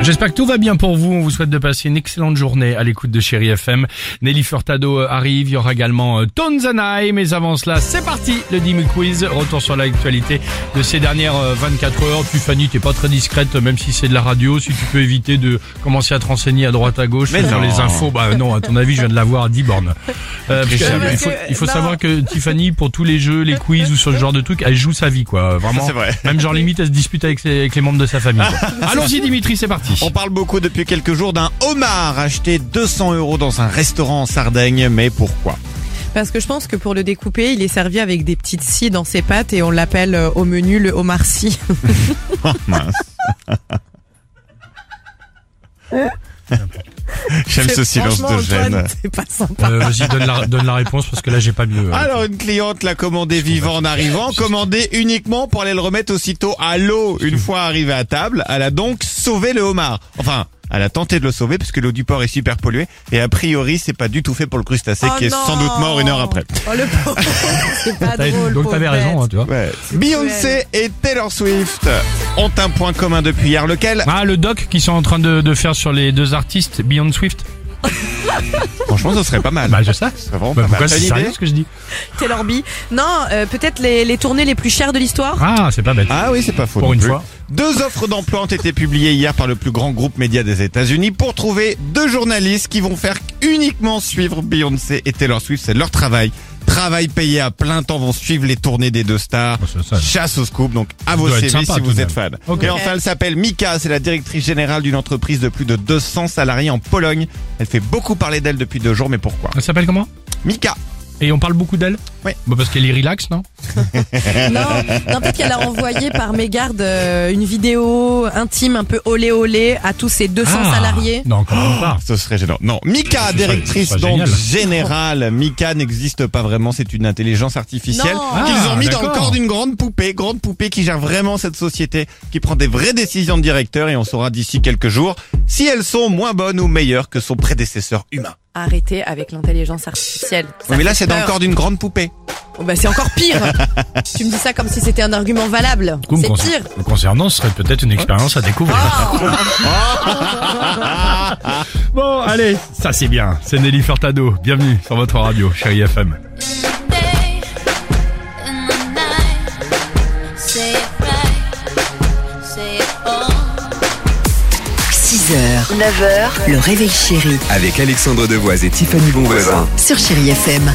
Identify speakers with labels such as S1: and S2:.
S1: J'espère que tout va bien pour vous. On vous souhaite de passer une excellente journée à l'écoute de Chéri FM. Nelly Furtado euh, arrive. Il y aura également euh, Tonzanaï. Mais avant cela, c'est parti. Le Dimi Quiz. Retour sur l'actualité de ces dernières euh, 24 heures. Tiffany, t'es pas très discrète, même si c'est de la radio. Si tu peux éviter de commencer à te renseigner à droite à gauche
S2: Mais
S1: sur
S2: non.
S1: les infos. Bah non, à ton avis, je viens de l'avoir à 10 bornes. Euh, parce que,
S2: jamais.
S1: il faut, il faut
S3: Non.
S1: savoir que Tiffany, pour tous les jeux, les quiz ou ce genre de trucs, elle joue sa vie, quoi. Vraiment.
S2: c'est vrai.
S1: Même genre limite, elle se dispute avec, ses- avec les membres de sa famille. Allons-y, Dimitri, c'est parti.
S2: On parle beaucoup depuis quelques jours d'un homard acheté 200 euros dans un restaurant en Sardaigne, mais pourquoi
S3: Parce que je pense que pour le découper, il est servi avec des petites scies dans ses pâtes et on l'appelle euh, au menu le homard scie.
S2: Mince. J'aime ce silence de gêne.
S3: C'est pas sympa.
S1: Euh, Vas-y, donne la, donne la réponse parce que là, j'ai pas mieux. euh.
S2: Alors une cliente l'a commandé vivant en arrivant, commandé uniquement pour aller le remettre aussitôt à l'eau une fois arrivé à table. Elle a donc sauvé le homard. Enfin, elle a tenté de le sauver parce que l'eau du port est super polluée et a priori c'est pas du tout fait pour le crustacé
S3: Oh
S2: qui est
S3: non.
S2: sans doute mort une heure après.
S3: Oh le pauvre. Pas drôle.
S1: donc t'avais raison, hein, tu vois.
S2: Ouais. Beyoncé et Taylor Swift ont un point commun depuis hier, lequel
S1: Ah, le doc qu'ils sont en train de, de faire sur les deux artistes, Beyond Swift.
S2: Franchement, ce serait pas mal.
S1: Bah, je sais.
S2: Ce serait vraiment
S1: Bah,
S2: pas
S1: pourquoi
S2: mal.
S1: c'est
S2: T'as une
S1: sérieux
S2: idée
S1: ce que je dis
S3: Taylor B. Non, euh, peut-être les, les tournées les plus chères de l'histoire.
S1: Ah, c'est pas bête.
S2: Ah oui, c'est pas faux.
S1: Pour
S2: non
S1: une
S2: plus.
S1: fois.
S2: Deux offres d'emploi ont été publiées hier par le plus grand groupe média des États-Unis pour trouver deux journalistes qui vont faire uniquement suivre Beyoncé et Taylor Swift. C'est leur travail. Travail payé à plein temps vont suivre les tournées des deux stars.
S1: Oh.
S2: Chasse au scoop, donc à vos CV
S1: sympa,
S2: si vous êtes fan. Et enfin, elle s'appelle Mika, c'est la directrice générale d'une entreprise de plus de 200 salariés en Pologne. Elle fait beaucoup parler d'elle depuis deux jours, mais pourquoi?
S1: Elle s'appelle comment?
S2: Mika.
S1: Et on parle beaucoup d'elle?
S2: Ouais.
S1: Bah, parce qu'elle est relax, non
S3: Non, non peut-être qu'elle a envoyé par mégarde euh, une vidéo intime un peu olé olé à tous ses 200
S1: Ah,
S3: salariés.
S1: Non, quand même pas.
S2: Ce serait gênant. Non, Mika,
S1: Ce serait-
S2: directrice
S1: ce serait
S2: donc
S1: génial.
S2: générale. Mika n'existe pas vraiment, c'est une intelligence artificielle
S3: Non.
S2: qu'ils
S1: Ah,
S2: ont mis dans le
S1: d'accord.
S2: corps d'une grande poupée, grande poupée qui gère vraiment cette société, qui prend des vraies décisions de directeur et on saura d'ici quelques jours si elles sont moins bonnes ou meilleures que son prédécesseur humain.
S3: Arrêtez avec l'intelligence artificielle. Ça
S2: Oui, mais là
S3: fait
S2: c'est dans le
S3: peur.
S2: corps d'une grande poupée.
S3: Oh, bah, c'est encore pire. tu me dis ça comme si c'était un argument valable.
S1: Du coup, me
S3: C'est
S1: concer-
S3: pire.
S1: me concernant, ce serait peut-être une expérience à découvrir. bon, allez, ça c'est bien. C'est Nelly Furtado. Bienvenue sur votre radio, chérie FM.
S4: day in the night. Say it right, say it all.
S5: 6h, 9h, le réveil chéri
S6: Avec Alexandre Devoise et Tiffany Bonvoisin.
S5: sur Chérie FM.